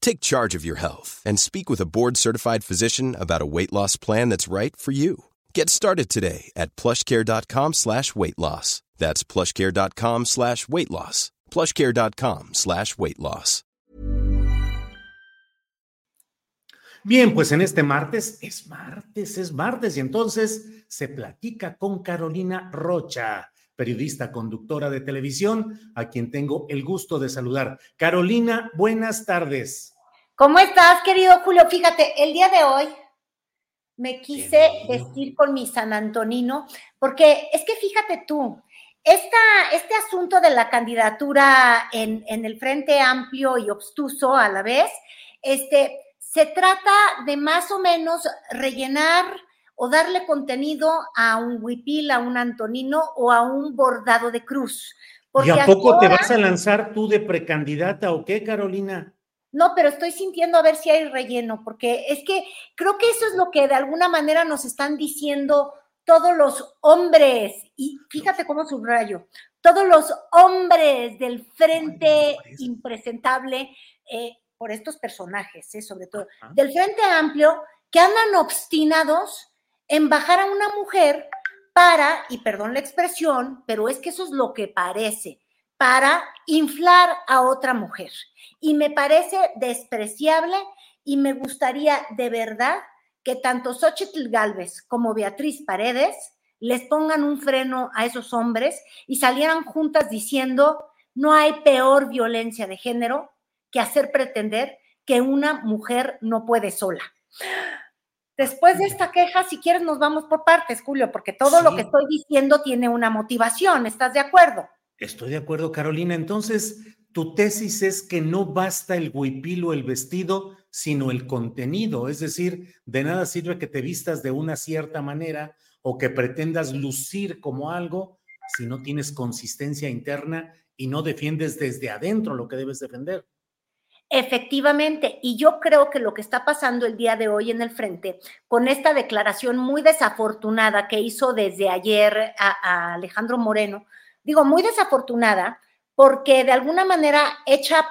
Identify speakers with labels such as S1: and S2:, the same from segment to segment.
S1: Take charge of your health and speak with a board-certified physician about a weight loss plan that's right for you. Get started today at plushcare.com slash weight loss. That's plushcare.com slash weight loss. plushcare.com slash weight loss.
S2: Bien, pues en este martes, es martes, es martes, y entonces se platica con Carolina Rocha, periodista, conductora de televisión, a quien tengo el gusto de saludar. Carolina, buenas tardes.
S3: ¿Cómo estás, querido Julio? Fíjate, el día de hoy me quise vestir con mi San Antonino, porque es que fíjate tú, esta, este asunto de la candidatura en, en, el Frente Amplio y obstuso a la vez, este, se trata de más o menos rellenar o darle contenido a un huipil, a un Antonino o a un bordado de cruz.
S2: ¿Y a poco ahora, te vas a lanzar tú de precandidata o qué, Carolina?
S3: No, pero estoy sintiendo a ver si hay relleno, porque es que creo que eso es lo que de alguna manera nos están diciendo todos los hombres, y fíjate cómo subrayo, todos los hombres del frente impresentable, eh, por estos personajes, eh, sobre todo, Ajá. del Frente Amplio, que andan obstinados en bajar a una mujer para, y perdón la expresión, pero es que eso es lo que parece, para inflar a otra mujer. Y me parece despreciable y me gustaría de verdad que tanto Xochitl Galvez como Beatriz Paredes les pongan un freno a esos hombres y salieran juntas diciendo, no hay peor violencia de género que hacer pretender que una mujer no puede sola. Después de esta queja, si quieres, nos vamos por partes, Julio, porque todo sí. lo que estoy diciendo tiene una motivación. ¿Estás de acuerdo?
S2: Estoy de acuerdo, Carolina. Entonces, tu tesis es que no basta el huipil o el vestido, sino el contenido. Es decir, de nada sirve que te vistas de una cierta manera o que pretendas lucir como algo si no tienes consistencia interna y no defiendes desde adentro lo que debes defender.
S3: Efectivamente, y yo creo que lo que está pasando el día de hoy en el frente, con esta declaración muy desafortunada que hizo desde ayer a, Alejandro Moreno, digo muy desafortunada, porque de alguna manera echa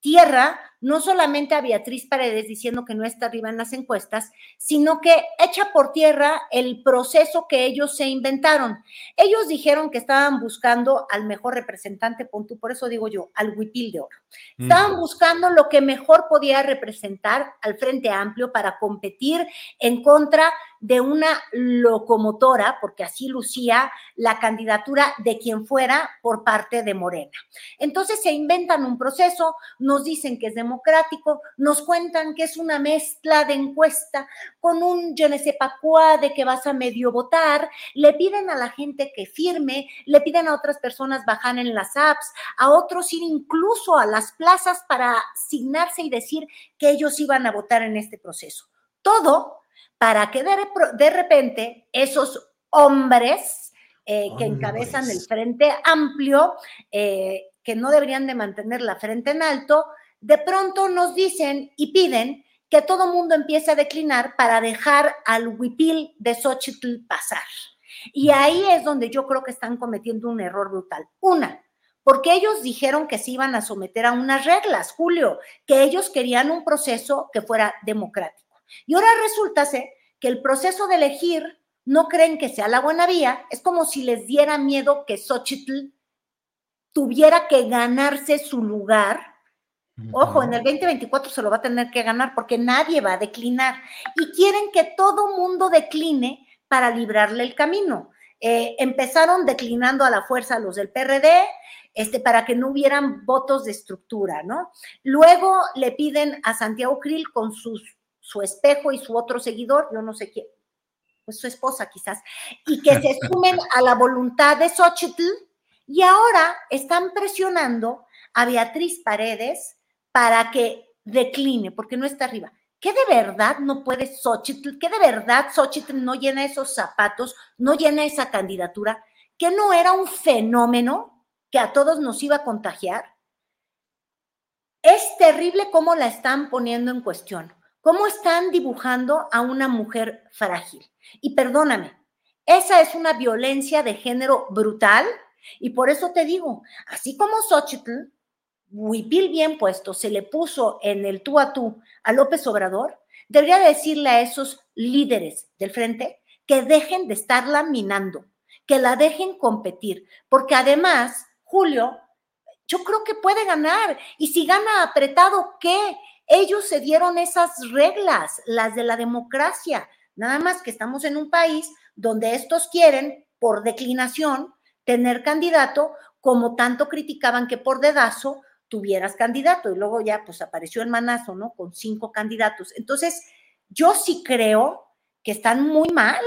S3: tierra no solamente a Beatriz Paredes diciendo que no está arriba en las encuestas, sino que echa por tierra el proceso que ellos se inventaron. Ellos dijeron que estaban buscando al mejor representante, por eso digo yo, al huipil de oro. Estaban buscando lo que mejor podía representar al Frente Amplio para competir en contra de una locomotora, porque así lucía la candidatura de quien fuera por parte de Morena. Entonces se inventan un proceso, nos dicen que es democrático, nos cuentan que es una mezcla de encuesta con un sais pas quoi de que vas a medio votar, le piden a la gente que firme, le piden a otras personas bajar en las apps, a otros ir incluso a las plazas para asignarse y decir que ellos iban a votar en este proceso. Todo para que de, de repente esos hombres eh, que encabezan el frente amplio, eh, que no deberían de mantener la frente en alto, de pronto nos dicen y piden que todo mundo empiece a declinar para dejar al huipil de Xochitl pasar. Y ahí es donde yo creo que están cometiendo un error brutal. Una, porque ellos dijeron que se iban a someter a unas reglas, Julio, que ellos querían un proceso que fuera democrático. Y ahora resulta ser que el proceso de elegir no creen que sea la buena vía, es como si les diera miedo que Xochitl tuviera que ganarse su lugar Ojo, en el 2024 se lo va a tener que ganar porque nadie va a declinar. Y quieren que todo mundo decline para librarle el camino. Eh, empezaron declinando a la fuerza los del PRD, este, para que no hubieran votos de estructura, ¿no? Luego le piden a Santiago Krill con su espejo y su otro seguidor, yo no sé quién, pues su esposa quizás, y que se sumen a la voluntad de Xochitl, y ahora están presionando a Beatriz Paredes para que decline, porque no está arriba. ¿Qué de verdad no puede Xochitl? ¿Qué de verdad Xochitl no llena esos zapatos, no llena esa candidatura? ¿Que no era un fenómeno que a todos nos iba a contagiar? Es terrible cómo la están poniendo en cuestión, cómo están dibujando a una mujer frágil. Y perdóname, esa es una violencia de género brutal y por eso te digo, así como Xochitl huipil bien puesto se le puso en el tú a tú a López Obrador, debería decirle a esos líderes del frente que dejen de estarla minando, que la dejen competir, porque además, Julio, yo creo que puede ganar. Y si gana apretado, ¿qué? Ellos se dieron esas reglas, las de la democracia. Nada más que estamos en un país donde estos quieren, por declinación, tener candidato, como tanto criticaban que por dedazo tuvieras candidato. Y luego ya pues apareció el manazo, ¿no? Con cinco candidatos. Entonces, yo sí creo que están muy mal.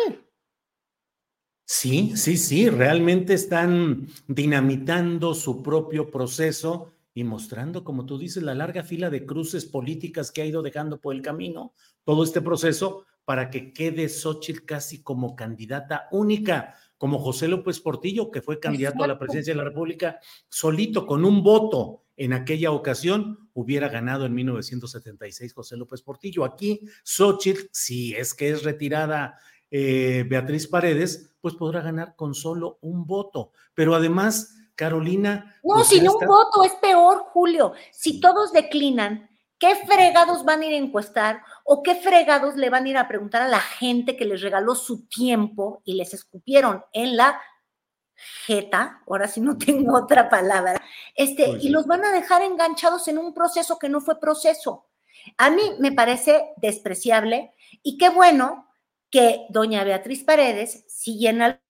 S2: Sí, sí, sí, realmente están dinamitando su propio proceso y mostrando, como tú dices, la larga fila de cruces políticas que ha ido dejando por el camino todo este proceso para que quede Xochitl casi como candidata única, como José López Portillo, que fue candidato a la presidencia de la República solito, con un voto en aquella ocasión hubiera ganado en 1976 José López Portillo. Aquí Xochitl, si es que es retirada eh, Beatriz Paredes, pues podrá ganar con solo un voto. Pero además, Carolina.
S3: No, sin un voto es peor, Julio. Si todos declinan, ¿qué fregados van a ir a encuestar o qué fregados le van a ir a preguntar a la gente que les regaló su tiempo y les escupieron en la jeta, ahora sí no tengo otra palabra, este, y los van a dejar enganchados en un proceso que no fue proceso. A mí me parece despreciable y qué bueno que doña Beatriz Paredes sigue en el...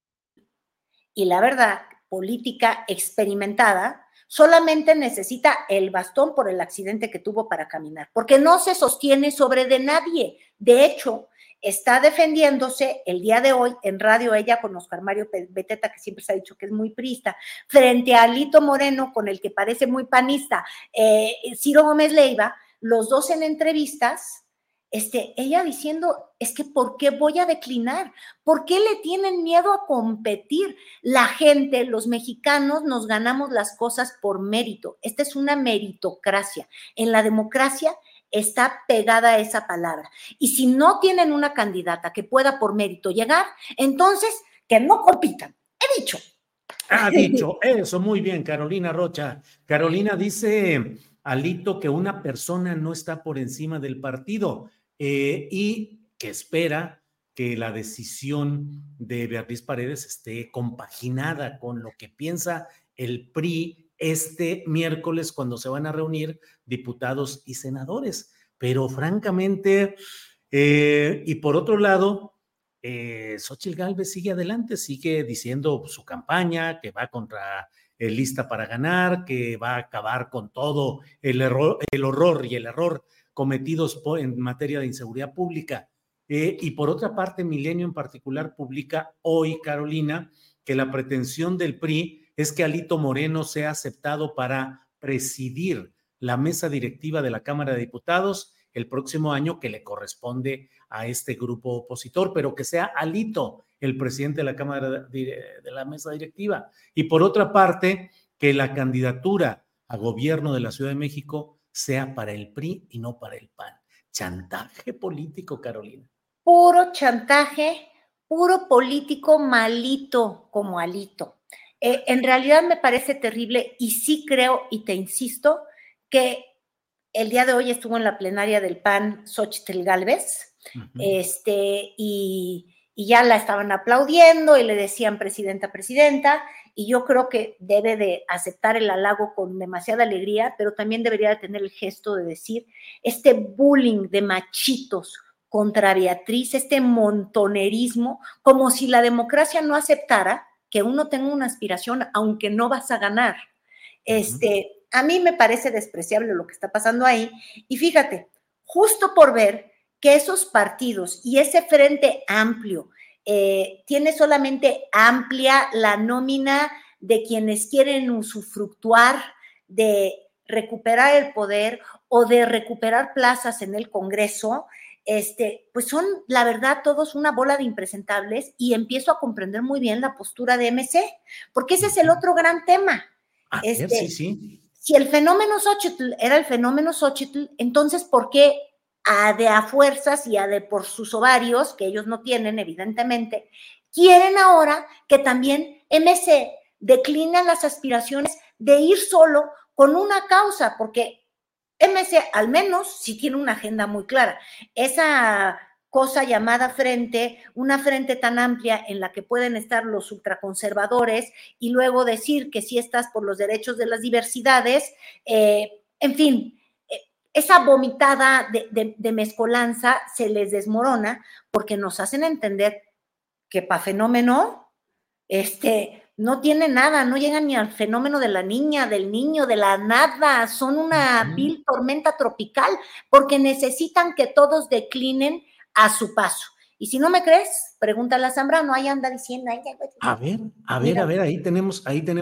S3: Y la verdad, política experimentada, solamente necesita el bastón por el accidente que tuvo para caminar, porque no se sostiene sobre de nadie. De hecho, está defendiéndose el día de hoy en radio ella con Oscar Mario Beteta, que siempre se ha dicho que es muy prista, frente a Alito Moreno, con el que parece muy panista, eh, Ciro Gómez Leiva, los dos en entrevistas, este, ella diciendo, es que ¿por qué voy a declinar? ¿Por qué le tienen miedo a competir? La gente, los mexicanos, nos ganamos las cosas por mérito. Esta es una meritocracia. En la democracia está pegada a esa palabra. Y si no tienen una candidata que pueda por mérito llegar, entonces que no compitan. He dicho.
S2: Ha dicho eso, muy bien, Carolina Rocha. Carolina dice, Alito, que una persona no está por encima del partido eh, y que espera que la decisión de Beatriz Paredes esté compaginada con lo que piensa el PRI este miércoles cuando se van a reunir diputados y senadores. Pero francamente, eh, y por otro lado, eh, Xochitl Galvez sigue adelante, sigue diciendo su campaña, que va contra el lista para ganar, que va a acabar con todo el, error, el horror y el error cometidos en materia de inseguridad pública. Eh, y por otra parte, Milenio en particular publica hoy, Carolina, que la pretensión del PRI es que Alito Moreno sea aceptado para presidir la mesa directiva de la Cámara de Diputados el próximo año que le corresponde a este grupo opositor, pero que sea Alito el presidente de la Cámara de, la mesa directiva. Y por otra parte, que la candidatura a gobierno de la Ciudad de México sea para el PRI y no para el PAN. Chantaje político, Carolina.
S3: Puro chantaje, puro político malito como Alito. Eh, en realidad me parece terrible y sí creo, y te insisto, que el día de hoy estuvo en la plenaria del PAN Xochitl Galvez, este, y, y ya la estaban aplaudiendo y le decían presidenta, presidenta, y yo creo que debe de aceptar el halago con demasiada alegría, pero también debería de tener el gesto de decir, este bullying de machitos contra Beatriz, este montonerismo, como si la democracia no aceptara que uno tenga una aspiración aunque no vas a ganar. Este, a mí me parece despreciable lo que está pasando ahí y fíjate, justo por ver que esos partidos y ese frente amplio eh, tiene solamente amplia la nómina de quienes quieren usufructuar de recuperar el poder o de recuperar plazas en el Congreso, este, pues son, la verdad, todos una bola de impresentables y empiezo a comprender muy bien la postura de MC, porque ese es el otro gran tema.
S2: Este, sí, sí.
S3: Si el fenómeno Xochitl era el fenómeno Xochitl, entonces, ¿por qué a de a fuerzas y a de por sus ovarios, que ellos no tienen, evidentemente, quieren ahora que también MC declina las aspiraciones de ir solo con una causa, porque MC al menos sí tiene una agenda muy clara. Esa cosa llamada frente, una frente tan amplia en la que pueden estar los ultraconservadores y luego decir que si estás por los derechos de las diversidades, eh, en fin, esa vomitada de, mezcolanza se les desmorona porque nos hacen entender que para fenómeno, este, no tiene nada, no llegan ni al fenómeno de la niña, del niño, de la nada, son una vil tormenta tropical porque necesitan que todos declinen a su paso. Y si no me crees, pregúntale a Zambrano, ahí anda diciendo.
S2: a ver, a ver, a ver, ahí tenemos, ahí tenemos.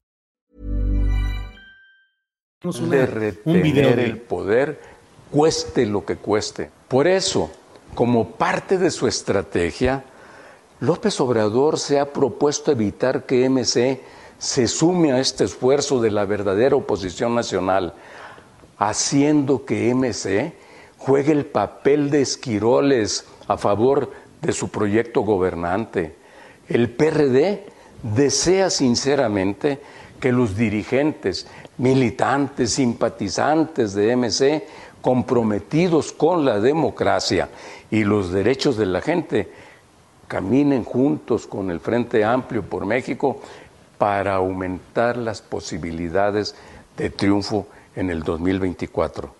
S4: De retener el poder, cueste lo que cueste. Por eso, como parte de su estrategia, López Obrador se ha propuesto evitar que MC se sume a este esfuerzo de la verdadera oposición nacional, haciendo que MC juegue el papel de esquiroles a favor de su proyecto gobernante. El PRD desea sinceramente que los dirigentes militantes, simpatizantes de MC, comprometidos con la democracia y los derechos de la gente, caminen juntos con el Frente Amplio por México para aumentar las posibilidades de triunfo en el 2024.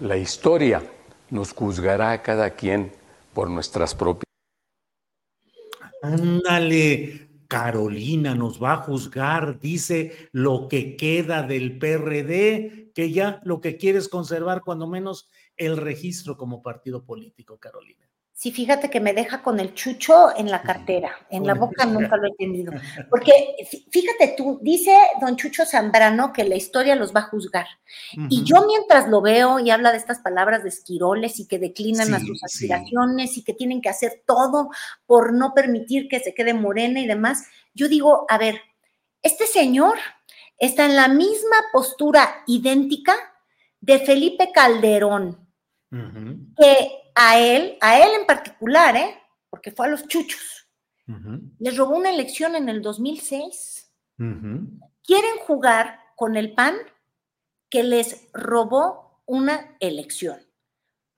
S4: La historia nos juzgará a cada quien por nuestras propias.
S2: Ándale, Carolina nos va a juzgar, dice lo que queda del PRD, que ya lo que quiere es conservar cuando menos el registro como partido político, Carolina.
S3: Sí, fíjate que me deja con el chucho en la cartera, en la boca nunca lo he tenido. Porque fíjate tú, dice don Chucho Zambrano que la historia los va a juzgar. Y yo mientras lo veo y habla de estas palabras de esquiroles y que declinan a sus aspiraciones y que tienen que hacer todo por no permitir que se quede morena y demás, yo digo, a ver, este señor está en la misma postura idéntica de Felipe Calderón, que a él, a él en particular, ¿eh? porque fue a los chuchos, les robó una elección en el 2006. Quieren jugar con el PAN que les robó una elección,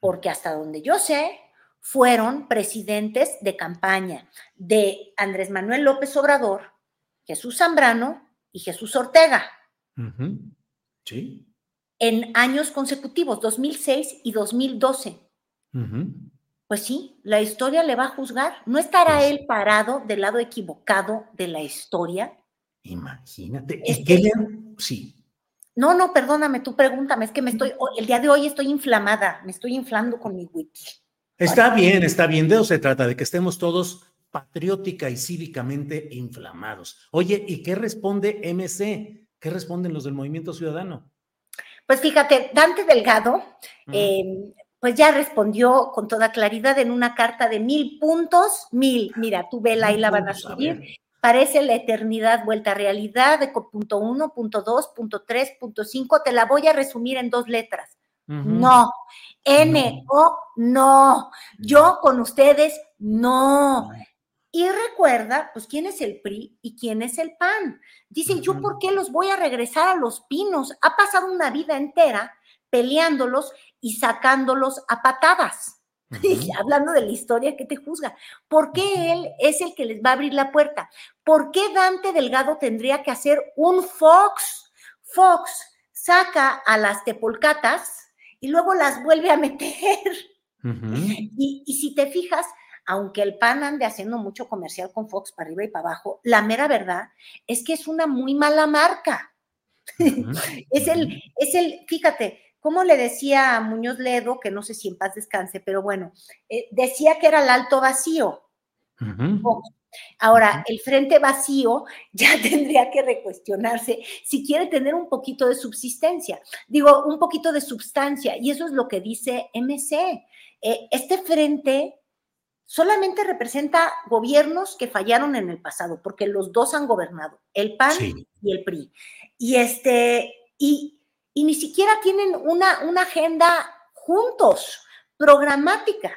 S3: porque hasta donde yo sé, fueron presidentes de campaña de Andrés Manuel López Obrador, Jesús Zambrano y Jesús Ortega.
S2: Sí.
S3: En años consecutivos, 2006 y 2012. Pues sí, la historia le va a juzgar. ¿No estará pues él parado del lado equivocado de la historia?
S2: Imagínate. ¿Y qué le... Sí.
S3: No, no, perdóname, tú pregúntame, es que me estoy, el día de hoy estoy inflamada, me estoy inflando con mi wiki.
S2: Está bien, está bien, de eso se trata, de que estemos todos patriótica y cívicamente inflamados. Oye, ¿y qué responde MC? ¿Qué responden los del Movimiento Ciudadano?
S3: Pues fíjate, Dante Delgado, em, pues ya respondió con toda claridad en una carta de mil puntos, mil, mira, tú vela y la van a seguir. Parece la eternidad vuelta a realidad, de punto uno, punto dos, punto tres, punto cinco, te la voy a resumir en dos letras. No. N, O, no. Yo con ustedes, no. Y recuerda, pues, quién es el PRI y quién es el PAN. Dice, ¿yo por qué los voy a regresar a los pinos? Ha pasado una vida entera peleándolos y sacándolos a patadas. Hablando de la historia que te juzga. ¿Por qué él es el que les va a abrir la puerta? ¿Por qué Dante Delgado tendría que hacer un Fox? Fox saca a las tepolcatas y luego las vuelve a meter. y, y si te fijas, aunque el PAN ande haciendo mucho comercial con Fox para arriba y para abajo, la mera verdad es que es una muy mala marca. es el, es el, fíjate, como le decía a Muñoz Ledo, que no sé si en paz descanse, pero bueno, eh, decía que era el alto vacío. Ahora, el frente vacío ya tendría que recuestionarse si quiere tener un poquito de subsistencia, digo, un poquito de substancia, y eso es lo que dice MC. Eh, este frente solamente representa gobiernos que fallaron en el pasado, porque los dos han gobernado, el PAN y el PRI. Y este, y, y ni siquiera tienen una, una agenda juntos, programática.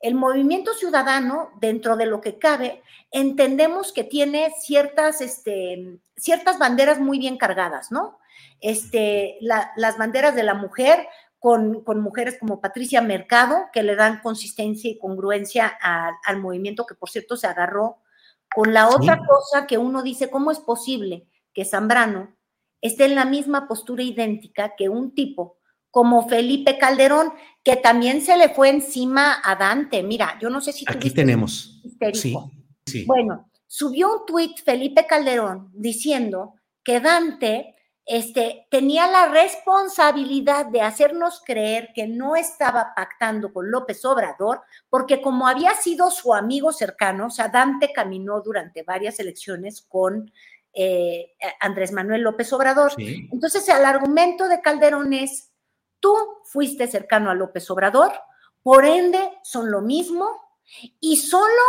S3: El movimiento ciudadano, dentro de lo que cabe, entendemos que tiene ciertas, este, ciertas banderas muy bien cargadas, ¿no? Este, las banderas de la mujer, con, mujeres como Patricia Mercado, que le dan consistencia y congruencia al movimiento, que por cierto se agarró con la otra cosa que uno dice, ¿cómo es posible que Zambrano esté en la misma postura idéntica que un tipo como Felipe Calderón, que también se le fue encima a Dante? Mira, yo no sé si...
S2: Aquí tenemos. Sí,
S3: sí. Bueno, subió un tuit Felipe Calderón diciendo que Dante este, tenía la responsabilidad de hacernos creer que no estaba pactando con López Obrador, porque como había sido su amigo cercano, o sea, Dante caminó durante varias elecciones con eh, Andrés Manuel López Obrador. Entonces, el argumento de Calderón es, tú fuiste cercano a López Obrador, por ende, son lo mismo, y solo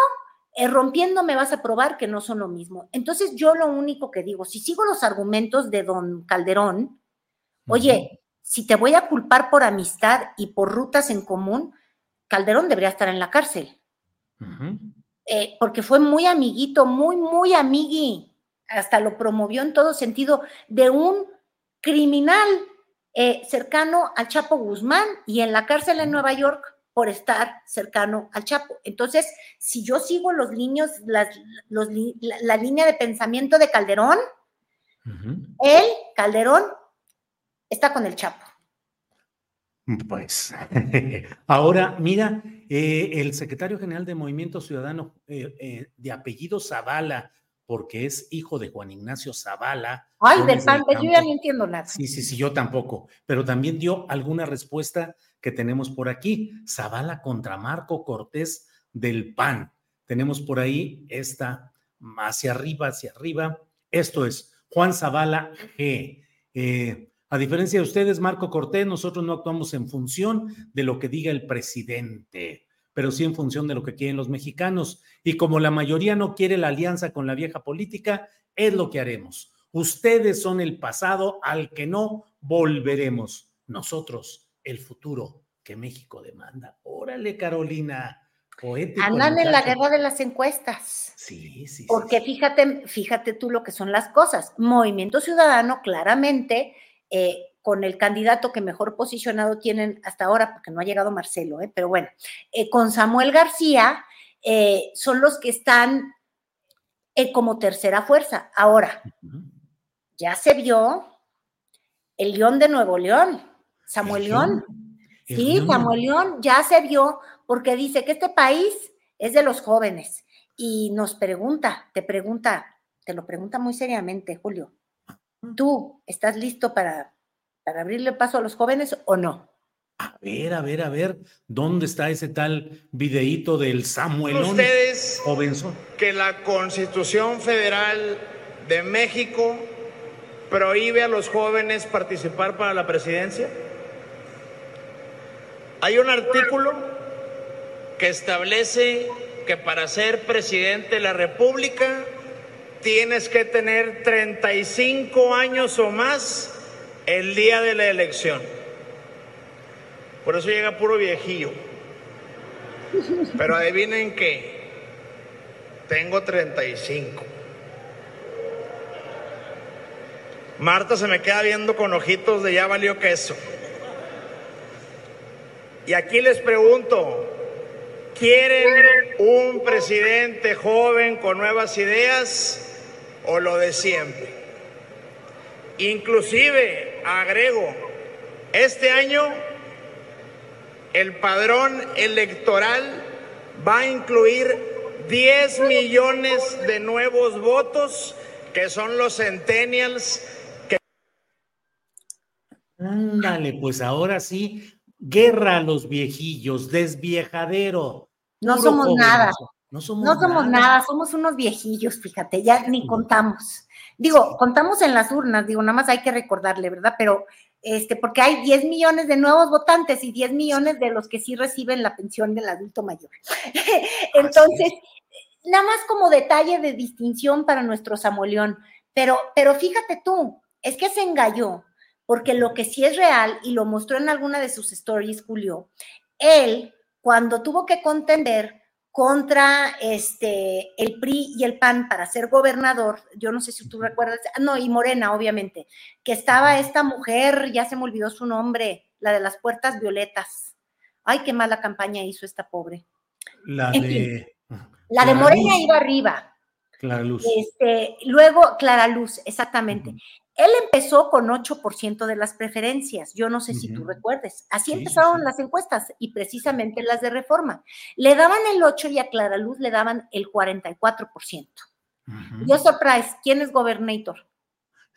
S3: eh, rompiendo me vas a probar que no son lo mismo. Entonces yo lo único que digo, si sigo los argumentos de don Calderón, oye, si te voy a culpar por amistad y por rutas en común, Calderón debería estar en la cárcel. Eh, porque fue muy amiguito, muy, muy amigui. Hasta lo promovió en todo sentido de un criminal eh, cercano al Chapo Guzmán y en la cárcel en Nueva York por estar cercano al Chapo. Entonces, si yo sigo los niños, la, línea de pensamiento de Calderón, él, Calderón, está con el Chapo.
S2: Pues, ahora, mira, eh, el secretario general de Movimiento Ciudadano eh, eh, de apellido Zavala, porque es hijo de Juan Ignacio Zavala.
S3: Ay, del PAN, yo ya no entiendo nada.
S2: Sí, sí, sí, yo tampoco, pero también dio alguna respuesta que tenemos por aquí. Zavala contra Marco Cortés del PAN. Tenemos por ahí esta hacia arriba, hacia arriba. Esto es Juan Zavala G. Eh, a diferencia de ustedes, Marco Cortés, nosotros no actuamos en función de lo que diga el presidente, pero sí en función de lo que quieren los mexicanos. Y como la mayoría no quiere la alianza con la vieja política, es lo que haremos. Ustedes son el pasado al que no volveremos. Nosotros el futuro que México demanda. Órale, Carolina.
S3: Andan en la guerra de las encuestas.
S2: Sí, sí.
S3: Porque fíjate, fíjate tú lo que son las cosas. Movimiento Ciudadano, claramente, eh, con el candidato que mejor posicionado tienen hasta ahora, porque no ha llegado Marcelo, eh, pero bueno, eh, con Samuel García, son los que están como tercera fuerza. Ahora, ya se vio el León de Nuevo León. Samuel León. sí, Samuel León ya se vio porque dice que este país es de los jóvenes y nos pregunta, te pregunta, te lo pregunta muy seriamente, Julio. ¿Tú estás listo para, para abrirle paso a los jóvenes o no?
S2: A ver, a ver, a ver, ¿dónde está ese tal videíto del Samuel?
S5: Ustedes que la Constitución Federal de México prohíbe a los jóvenes participar para la presidencia? Hay un artículo que establece que para ser presidente de la República tienes que tener 35 años o más el día de la elección. Por eso llega puro viejillo. Pero adivinen qué, tengo 35. Marta se me queda viendo con ojitos de ya valió queso. Y aquí les pregunto, ¿quieren un presidente joven con nuevas ideas o lo de siempre? Inclusive, agrego, este año el padrón electoral va a incluir 10 millones de nuevos votos, que son los centennials
S2: Ándale, pues ahora sí, guerra a los viejillos, desviejadero.
S3: No somos nada. No somos, nada. somos unos viejillos, fíjate, ya ni contamos. Digo, contamos en las urnas, digo, nada más hay que recordarle, ¿verdad? Pero, este, porque hay 10 millones de nuevos votantes y 10 millones de los que sí reciben la pensión del adulto mayor. Entonces, nada más como detalle de distinción para nuestro Samoleón. Pero, pero fíjate tú, es que se engalló porque lo que sí es real, y lo mostró en alguna de sus stories, Julio, él, cuando tuvo que contender contra este, el PRI y el PAN para ser gobernador, yo no sé si tú recuerdas, no, y Morena, obviamente, que estaba esta mujer, ya se me olvidó su nombre, la de las puertas violetas. Ay, qué mala campaña hizo esta pobre.
S2: La de...
S3: la de Morena iba arriba.
S2: Clara Luz.
S3: Este, luego, Clara Luz, exactamente. Él empezó con 8% de las preferencias, yo no sé si tú recuerdes. Así empezaron las encuestas y precisamente las de reforma. Le daban el 8 y a Clara Luz le daban el 44%. Yo surprise, ¿quién es gobernator?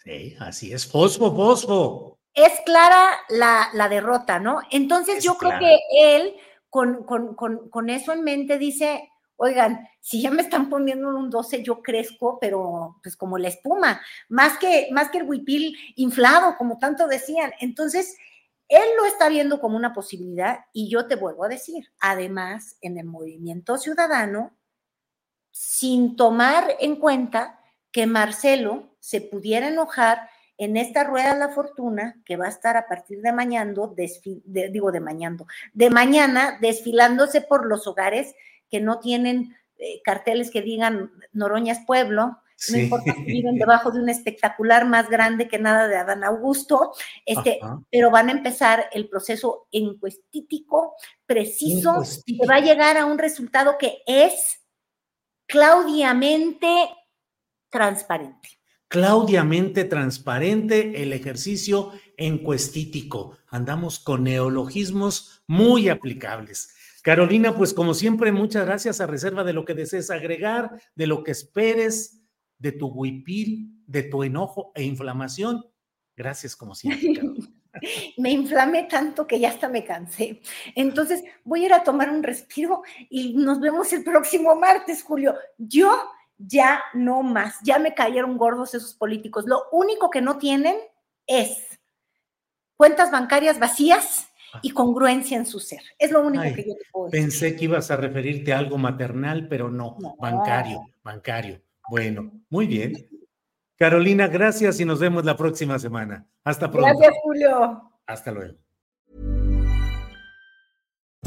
S2: Sí, así es, fosfo, fosfo.
S3: Es clara la, derrota, ¿no? Entonces yo creo que él, con, con eso en mente, dice, oigan, si ya me están poniendo un 12, yo crezco, pero pues como la espuma, más que, más que el huipil inflado, como tanto decían. Entonces, él lo está viendo como una posibilidad y yo te vuelvo a decir, además, en el movimiento ciudadano, sin tomar en cuenta que Marcelo se pudiera enojar en esta rueda de la fortuna que va a estar a partir de mañana, digo de mañana, de mañana desfilándose por los hogares que no tienen eh, carteles que digan Noroñas Pueblo, no importa si viven debajo de un espectacular más grande que nada de Adán Augusto, este, pero van a empezar el proceso encuestítico preciso que va a llegar a un resultado que es claudiamente transparente.
S2: Claudiamente transparente el ejercicio encuestítico. Andamos con neologismos muy aplicables. Carolina, pues como siempre, muchas gracias a reserva de lo que desees agregar, de lo que esperes, de tu huipil, de tu enojo e inflamación. Gracias como siempre,
S3: me inflamé tanto que ya hasta me cansé. Entonces voy a ir a tomar un respiro y nos vemos el próximo martes, Julio. Yo ya no más, ya me cayeron gordos esos políticos. Lo único que no tienen es cuentas bancarias vacías y congruencia en su ser. Es lo único que yo te puedo
S2: decir. Pensé que ibas a referirte a algo maternal, pero no, bancario, bancario. Bueno, muy bien. Carolina, gracias y nos vemos la próxima semana. Hasta pronto.
S3: Gracias, Julio.
S2: Hasta luego.